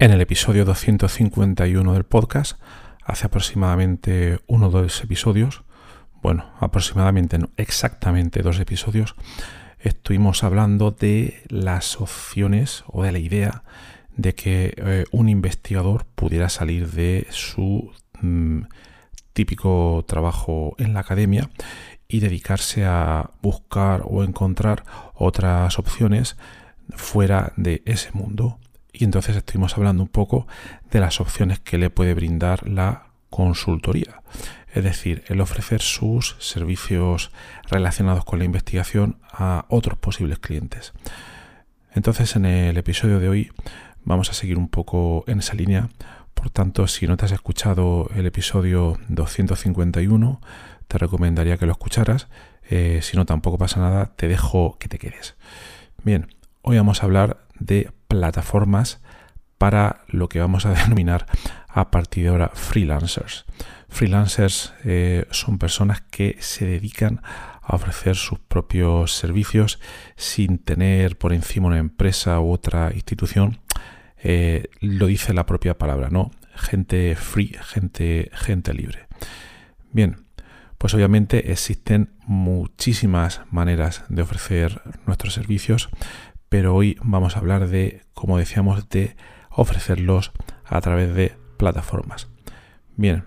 En el episodio 251 del podcast, hace aproximadamente uno o dos episodios, bueno, aproximadamente no, exactamente dos episodios, estuvimos hablando de las opciones o de la idea de que eh, un investigador pudiera salir de su mm, típico trabajo en la academia y dedicarse a buscar o encontrar otras opciones fuera de ese mundo y entonces estuvimos hablando un poco de las opciones que le puede brindar la consultoría, es decir, el ofrecer sus servicios relacionados con la investigación a otros posibles clientes. Entonces en el episodio de hoy vamos a seguir un poco en esa línea, por tanto si no te has escuchado el episodio 251 te recomendaría que lo escucharas, eh, si no tampoco pasa nada, te dejo que te quedes. Bien, hoy vamos a hablar de plataformas para lo que vamos a denominar a partir de ahora freelancers. Freelancers eh, son personas que se dedican a ofrecer sus propios servicios sin tener por encima una empresa u otra institución. Eh, lo dice la propia palabra, ¿no? Gente free, gente, gente libre. Bien, pues obviamente existen muchísimas maneras de ofrecer nuestros servicios, pero hoy vamos a hablar de, como decíamos, de ofrecerlos a través de plataformas. Bien,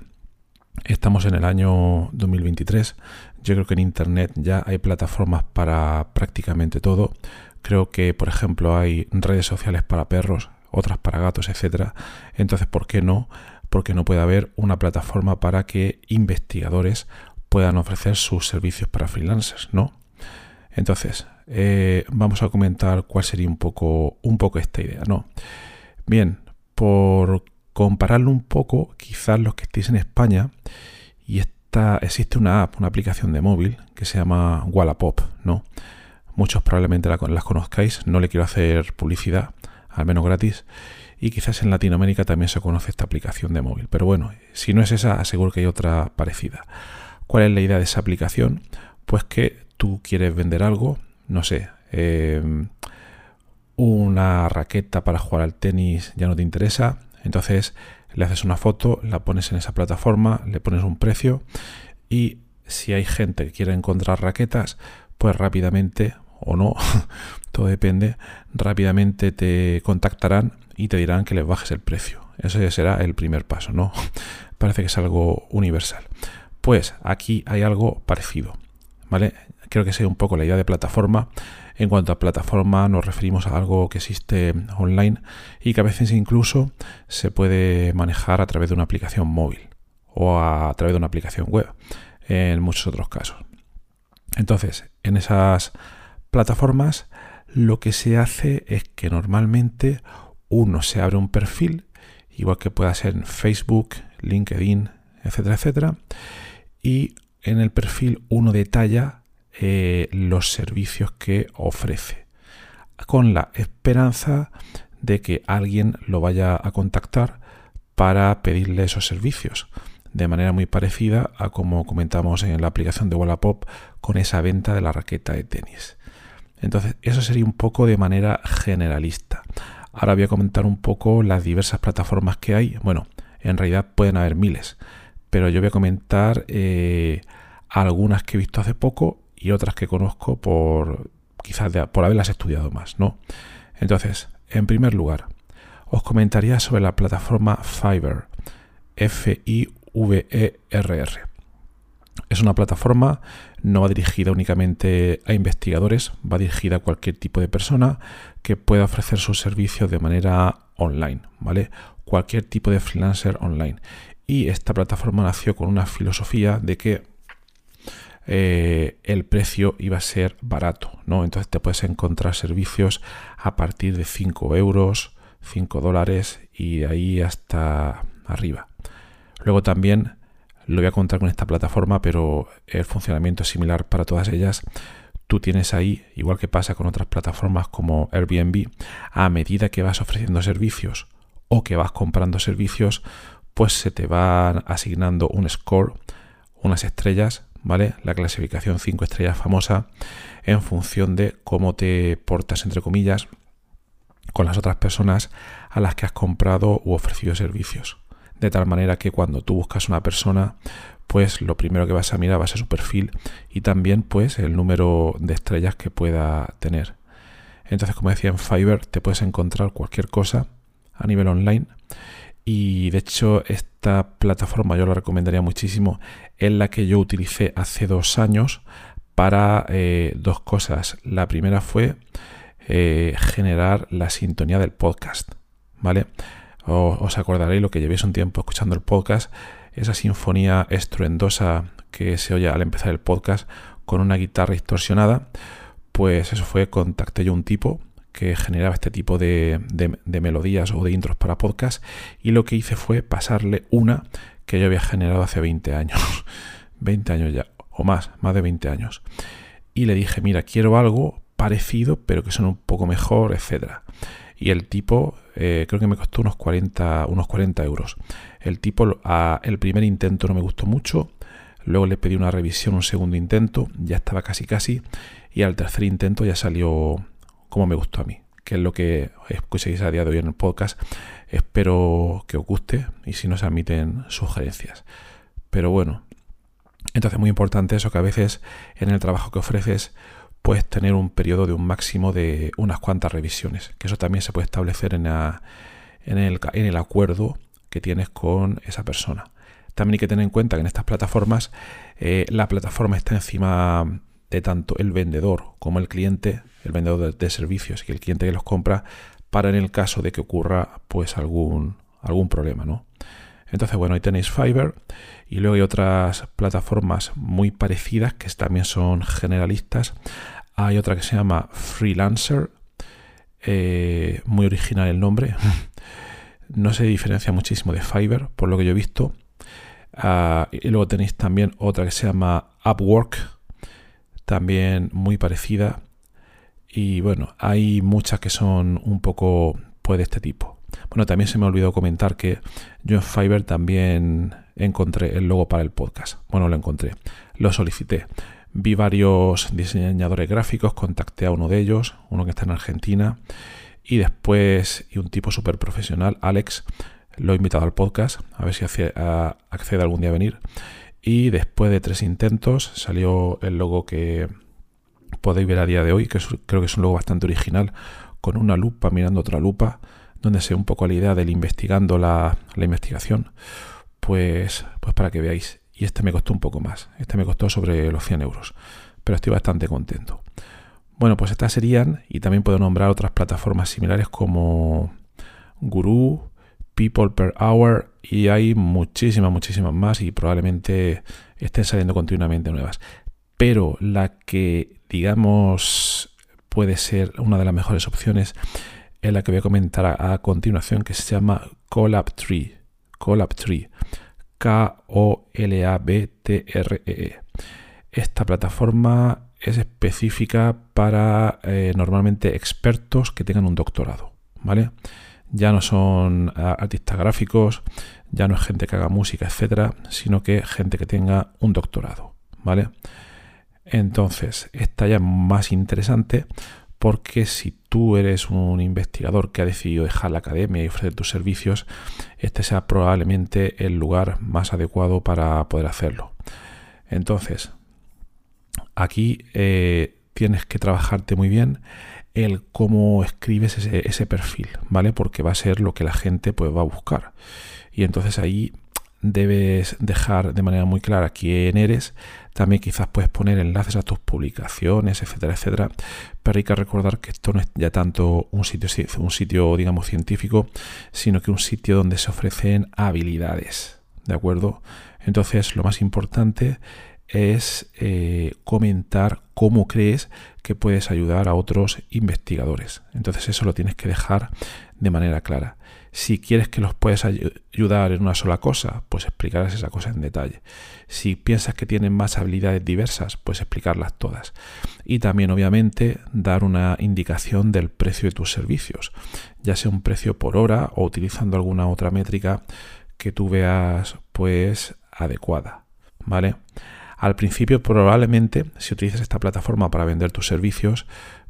estamos en el año 2023. Yo creo que en Internet ya hay plataformas para prácticamente todo. Creo que, por ejemplo, hay redes sociales para perros, otras para gatos, etcétera. Entonces, ¿por qué no? Porque no puede haber una plataforma para que investigadores puedan ofrecer sus servicios para freelancers, ¿no? Entonces, eh, vamos a comentar cuál sería un poco, esta idea, ¿no? Bien, por compararlo un poco, quizás los que estéis en España, y existe una app, una aplicación de móvil que se llama Wallapop, ¿no? Muchos probablemente la, las conozcáis, no le quiero hacer publicidad, al menos gratis, y quizás en Latinoamérica también se conoce esta aplicación de móvil. Pero bueno, si no es esa, aseguro que hay otra parecida. ¿Cuál es la idea de esa aplicación? Pues que tú quieres vender algo, no sé, em, una raqueta para jugar al tenis ya no te interesa, entonces le haces una foto, la pones en esa plataforma, le pones un precio y si hay gente que quiere encontrar raquetas, pues rápidamente o no, todo depende, rápidamente te contactarán y te dirán que les bajes el precio. Ese será el primer paso, ¿no? Parece que es algo universal. Pues aquí hay algo parecido, ¿vale? Creo que sea un poco la idea de plataforma. En cuanto a plataforma nos referimos a algo que existe online y que a veces incluso se puede manejar a través de una aplicación móvil o a través de una aplicación web en muchos otros casos. Entonces, en esas plataformas lo que se hace es que normalmente uno se abre un perfil, igual que pueda ser en Facebook, LinkedIn, etcétera, etcétera, y en el perfil uno detalla eh, los servicios que ofrece, con la esperanza de que alguien lo vaya a contactar para pedirle esos servicios, de manera muy parecida a como comentamos en la aplicación de Wallapop con esa venta de la raqueta de tenis. Entonces, eso sería un poco de manera generalista. Ahora voy a comentar un poco las diversas plataformas que hay. Bueno, en realidad pueden haber miles, pero yo voy a comentar eh, algunas que he visto hace poco y otras que conozco por quizás por haberlas estudiado más, ¿no? Entonces, en primer lugar, os comentaría sobre la plataforma Fiverr, F-I-V-R, VERR. Es una plataforma, no va dirigida únicamente a investigadores, va dirigida a cualquier tipo de persona que pueda ofrecer sus servicios de manera online, ¿vale? Cualquier tipo de freelancer online. Y esta plataforma nació con una filosofía de que eh, el precio iba a ser barato, ¿no? Entonces te puedes encontrar servicios a partir de 5 euros, 5 dólares y de ahí hasta arriba. Luego también lo voy a contar con esta plataforma, pero el funcionamiento es similar para todas ellas. Tú tienes ahí, igual que pasa con otras plataformas como Airbnb, a medida que vas ofreciendo servicios o que vas comprando servicios, pues se te van asignando un score, unas estrellas, ¿vale? La clasificación 5 estrellas famosa en función de cómo te portas, entre comillas, con las otras personas a las que has comprado u ofrecido servicios. De tal manera que cuando tú buscas una persona, pues lo primero que vas a mirar va a ser su perfil y también pues el número de estrellas que pueda tener. Entonces, como decía en Fiverr, te puedes encontrar cualquier cosa a nivel online y de hecho esta plataforma yo la recomendaría muchísimo. Es la que yo utilicé hace dos años para eh, dos cosas. La primera fue eh, generar la sintonía del podcast. ¿Vale? os acordaréis lo que llevéis un tiempo escuchando el podcast, esa sinfonía estruendosa que se oye al empezar el podcast con una guitarra distorsionada, pues eso fue, contacté yo un tipo que generaba este tipo de, melodías o de intros para podcast y lo que hice fue pasarle una que yo había generado hace 20 años, 20 años ya, o más, más de 20 años. Y le dije, mira, quiero algo parecido, pero que son un poco mejor, etcétera. Y el tipo, eh, creo que me costó unos 40, unos 40 euros. El tipo, a, el primer intento no me gustó mucho, luego le pedí una revisión, un segundo intento, ya estaba casi casi, y al tercer intento ya salió como me gustó a mí, que es lo que escuchéis a día de hoy en el podcast. Espero que os guste y si no se admiten sugerencias. Pero bueno, entonces muy importante eso que a veces en el trabajo que ofreces puedes tener un periodo de un máximo de unas cuantas revisiones, que eso también se puede establecer en, el acuerdo que tienes con esa persona. También hay que tener en cuenta que en estas plataformas eh, la plataforma está encima de tanto el vendedor como el cliente, el vendedor de, servicios y el cliente que los compra, para en el caso de que ocurra pues algún, algún problema, ¿no? Entonces, bueno, ahí tenéis Fiverr y luego hay otras plataformas muy parecidas que también son generalistas. Hay otra que se llama Freelancer, eh, muy original el nombre. no se diferencia muchísimo de Fiverr, por lo que yo he visto. Ah, y luego tenéis también otra que se llama Upwork, también muy parecida. Y bueno, hay muchas que son un poco pues de este tipo. Bueno, también se me olvidó comentar que yo en Fiverr también encontré el logo para el podcast. Bueno, lo encontré, lo solicité. Vi varios diseñadores gráficos, contacté a uno de ellos, uno que está en Argentina, y después, y un tipo súper profesional, Alex, lo he invitado al podcast, a ver si accede algún día a venir. Y después de tres intentos salió el logo que podéis ver a día de hoy, que creo que es un logo bastante original, con una lupa mirando otra lupa, donde se un poco la idea del investigando la, investigación, pues, pues para que veáis. Y este me costó un poco más, este me costó sobre los 100 euros, pero estoy bastante contento. Bueno, pues estas serían, y también puedo nombrar otras plataformas similares como Guru, People per Hour y hay muchísimas, muchísimas más y probablemente estén saliendo continuamente nuevas. Pero la que, digamos, puede ser una de las mejores opciones es la que voy a comentar a, continuación, que se llama Collab Tree. Collab Tree. K-O-L-A-B-T-R-E. -E. Esta plataforma es específica para eh, normalmente expertos que tengan un doctorado, ¿vale? Ya no son artistas gráficos, ya no es gente que haga música, etcétera, sino que gente que tenga un doctorado, ¿vale? Entonces, esta ya es más interesante porque si tú eres un investigador que ha decidido dejar la academia y ofrecer tus servicios, este sea probablemente el lugar más adecuado para poder hacerlo. Entonces, aquí eh, tienes que trabajarte muy bien el cómo escribes ese, perfil, ¿vale? Porque va a ser lo que la gente pues, va a buscar. Y entonces ahí debes dejar de manera muy clara quién eres. También quizás puedes poner enlaces a tus publicaciones, etcétera, etcétera. Pero hay que recordar que esto no es ya tanto un sitio, un sitio digamos, científico, sino que un sitio donde se ofrecen habilidades. ¿De acuerdo? Entonces, lo más importante es eh, comentar cómo crees que puedes ayudar a otros investigadores. Entonces eso lo tienes que dejar de manera clara. Si quieres que los puedes ayudar en una sola cosa, pues explicarás esa cosa en detalle. Si piensas que tienen más habilidades diversas, pues explicarlas todas. Y también, obviamente, dar una indicación del precio de tus servicios, ya sea un precio por hora o utilizando alguna otra métrica que tú veas pues adecuada. ¿Vale? Al principio probablemente si utilizas esta plataforma para vender tus servicios,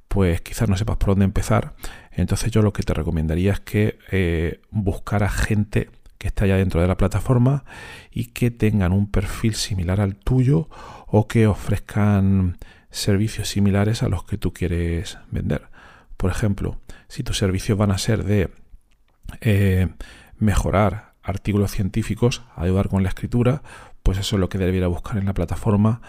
pues quizás no sepas por dónde empezar. Entonces yo lo que te recomendaría es que eh, buscara gente que esté ya dentro de la plataforma y que tengan un perfil similar al tuyo o que ofrezcan servicios similares a los que tú quieres vender. Por ejemplo, si tus servicios van a ser de eh, mejorar artículos científicos, ayudar con la escritura, pues eso es lo que debería buscar en la plataforma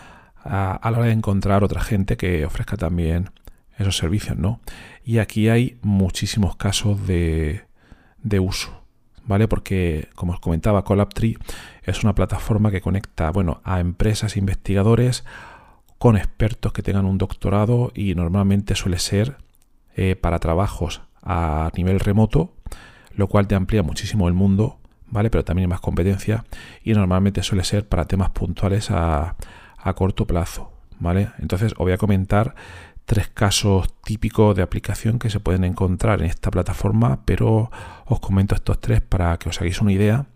a, la hora de encontrar otra gente que ofrezca también esos servicios, ¿no? Y aquí hay muchísimos casos de, de uso, ¿vale? Porque, como os comentaba, Collabtree es una plataforma que conecta, bueno, a empresas e investigadores con expertos que tengan un doctorado y normalmente suele ser eh, para trabajos a nivel remoto, lo cual te amplía muchísimo el mundo ¿vale? Pero también hay más competencia y normalmente suele ser para temas puntuales a, corto plazo, ¿vale? Entonces os voy a comentar tres casos típicos de aplicación que se pueden encontrar en esta plataforma, pero os comento estos tres para que os hagáis una idea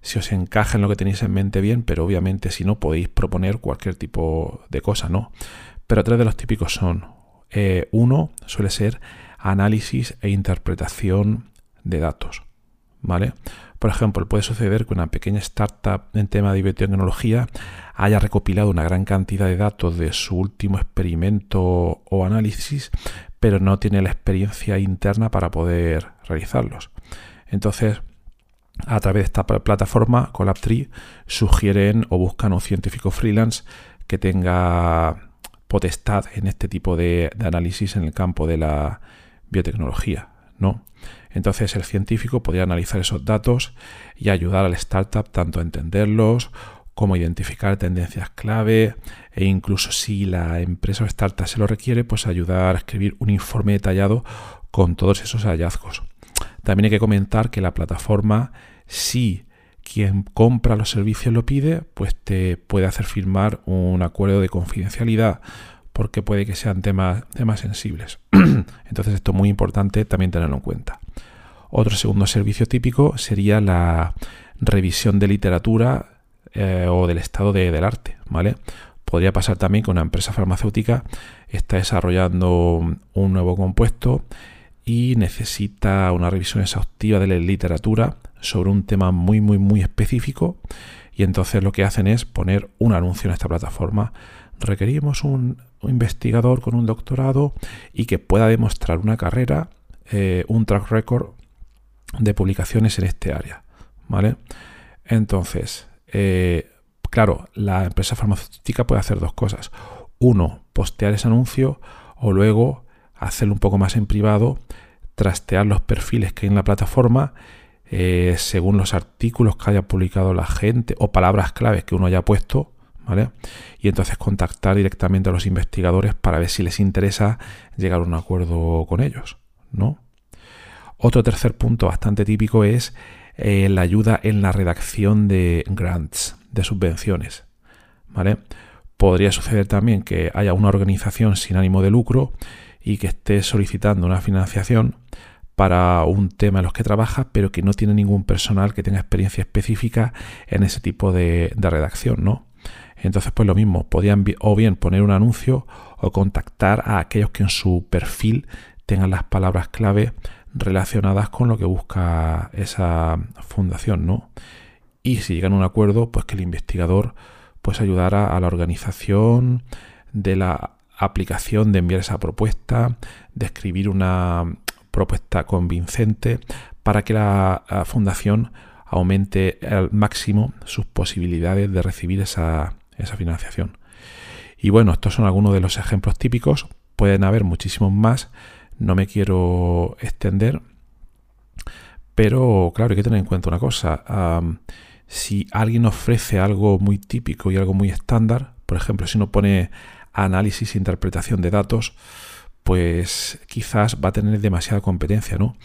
si os encaja en lo que tenéis en mente bien, pero obviamente si no podéis proponer cualquier tipo de cosa, ¿no? Pero tres de los típicos son, eh, uno suele ser análisis e interpretación de datos, ¿vale? Por ejemplo, puede suceder que una pequeña startup en tema de biotecnología haya recopilado una gran cantidad de datos de su último experimento o análisis, pero no tiene la experiencia interna para poder realizarlos. Entonces, a través de esta plataforma, Collabtree, sugieren o buscan un científico freelance que tenga potestad en este tipo de, de análisis en el campo de la biotecnología. ¿no? Entonces el científico podría analizar esos datos y ayudar al startup tanto a entenderlos como identificar tendencias clave e incluso si la empresa o startup se lo requiere, pues ayudar a escribir un informe detallado con todos esos hallazgos. También hay que comentar que la plataforma, si quien compra los servicios lo pide, pues te puede hacer firmar un acuerdo de confidencialidad porque puede que sean temas, temas sensibles. Entonces esto es muy importante también tenerlo en cuenta. Otro segundo servicio típico sería la revisión de literatura eh, o del estado del arte, ¿vale? Podría pasar también que una empresa farmacéutica está desarrollando un nuevo compuesto y necesita una revisión exhaustiva de la literatura sobre un tema muy muy muy específico y entonces lo que hacen es poner un anuncio en esta plataforma. Requerimos un investigador con un doctorado y que pueda demostrar una carrera, eh, un track record de publicaciones en este área. ¿Vale? Entonces, eh, claro, la empresa farmacéutica puede hacer dos cosas. Uno, postear ese anuncio o luego hacerlo un poco más en privado, trastear los perfiles que hay en la plataforma eh, según los artículos que haya publicado la gente o palabras claves que uno haya puesto ¿vale? Y entonces contactar directamente a los investigadores para ver si les interesa llegar a un acuerdo con ellos, ¿no? Otro tercer punto bastante típico es eh, la ayuda en la redacción de grants, de subvenciones, ¿vale? Podría suceder también que haya una organización sin ánimo de lucro y que esté solicitando una financiación para un tema en los que trabaja, pero que no tiene ningún personal que tenga experiencia específica en ese tipo de, de redacción, ¿no? Entonces, pues lo mismo, podían o bien poner un anuncio o contactar a aquellos que en su perfil tengan las palabras clave relacionadas con lo que busca esa fundación, ¿no? Y si llegan a un acuerdo, pues que el investigador pues ayudara a la organización de la aplicación de enviar esa propuesta, de escribir una propuesta convincente para que la fundación aumente al máximo sus posibilidades de recibir esa, esa financiación. Y bueno, estos son algunos de los ejemplos típicos, pueden haber muchísimos más, no me quiero extender, pero claro, hay que tener en cuenta una cosa, si alguien ofrece algo muy típico y algo muy estándar, por ejemplo, si uno pone análisis e interpretación de datos, pues quizás va a tener demasiada competencia, ¿no?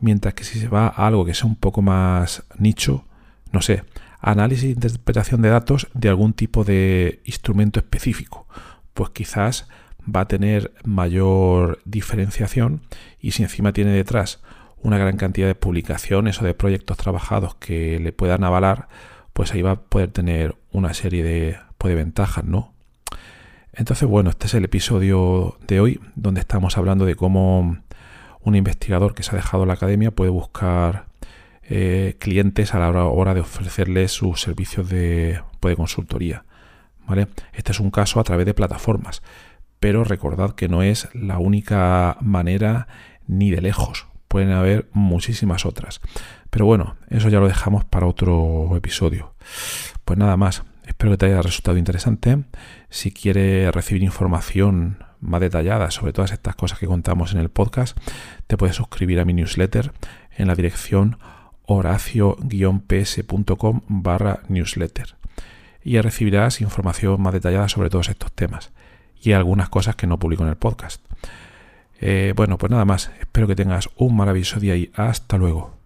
Mientras que si se va a algo que sea un poco más nicho, no sé, análisis e interpretación de datos de algún tipo de instrumento específico, pues quizás va a tener mayor diferenciación y si encima tiene detrás una gran cantidad de publicaciones o de proyectos trabajados que le puedan avalar, pues ahí va a poder tener una serie de, pues, ventajas, ¿no? Entonces, bueno, este es el episodio de hoy donde estamos hablando de cómo un investigador que se ha dejado la academia puede buscar eh, clientes a la hora de ofrecerles sus servicios de, pues, consultoría. ¿vale? Este es un caso a través de plataformas, pero recordad que no es la única manera ni de lejos. Pueden haber muchísimas otras. Pero bueno, eso ya lo dejamos para otro episodio. Pues nada más. Espero que te haya resultado interesante. Si quieres recibir información más detallada sobre todas estas cosas que contamos en el podcast, te puedes suscribir a mi newsletter en la dirección horacio-ps.com barra newsletter y recibirás información más detallada sobre todos estos temas y algunas cosas que no publico en el podcast. Eh, bueno, pues nada más, espero que tengas un maravilloso día y hasta luego.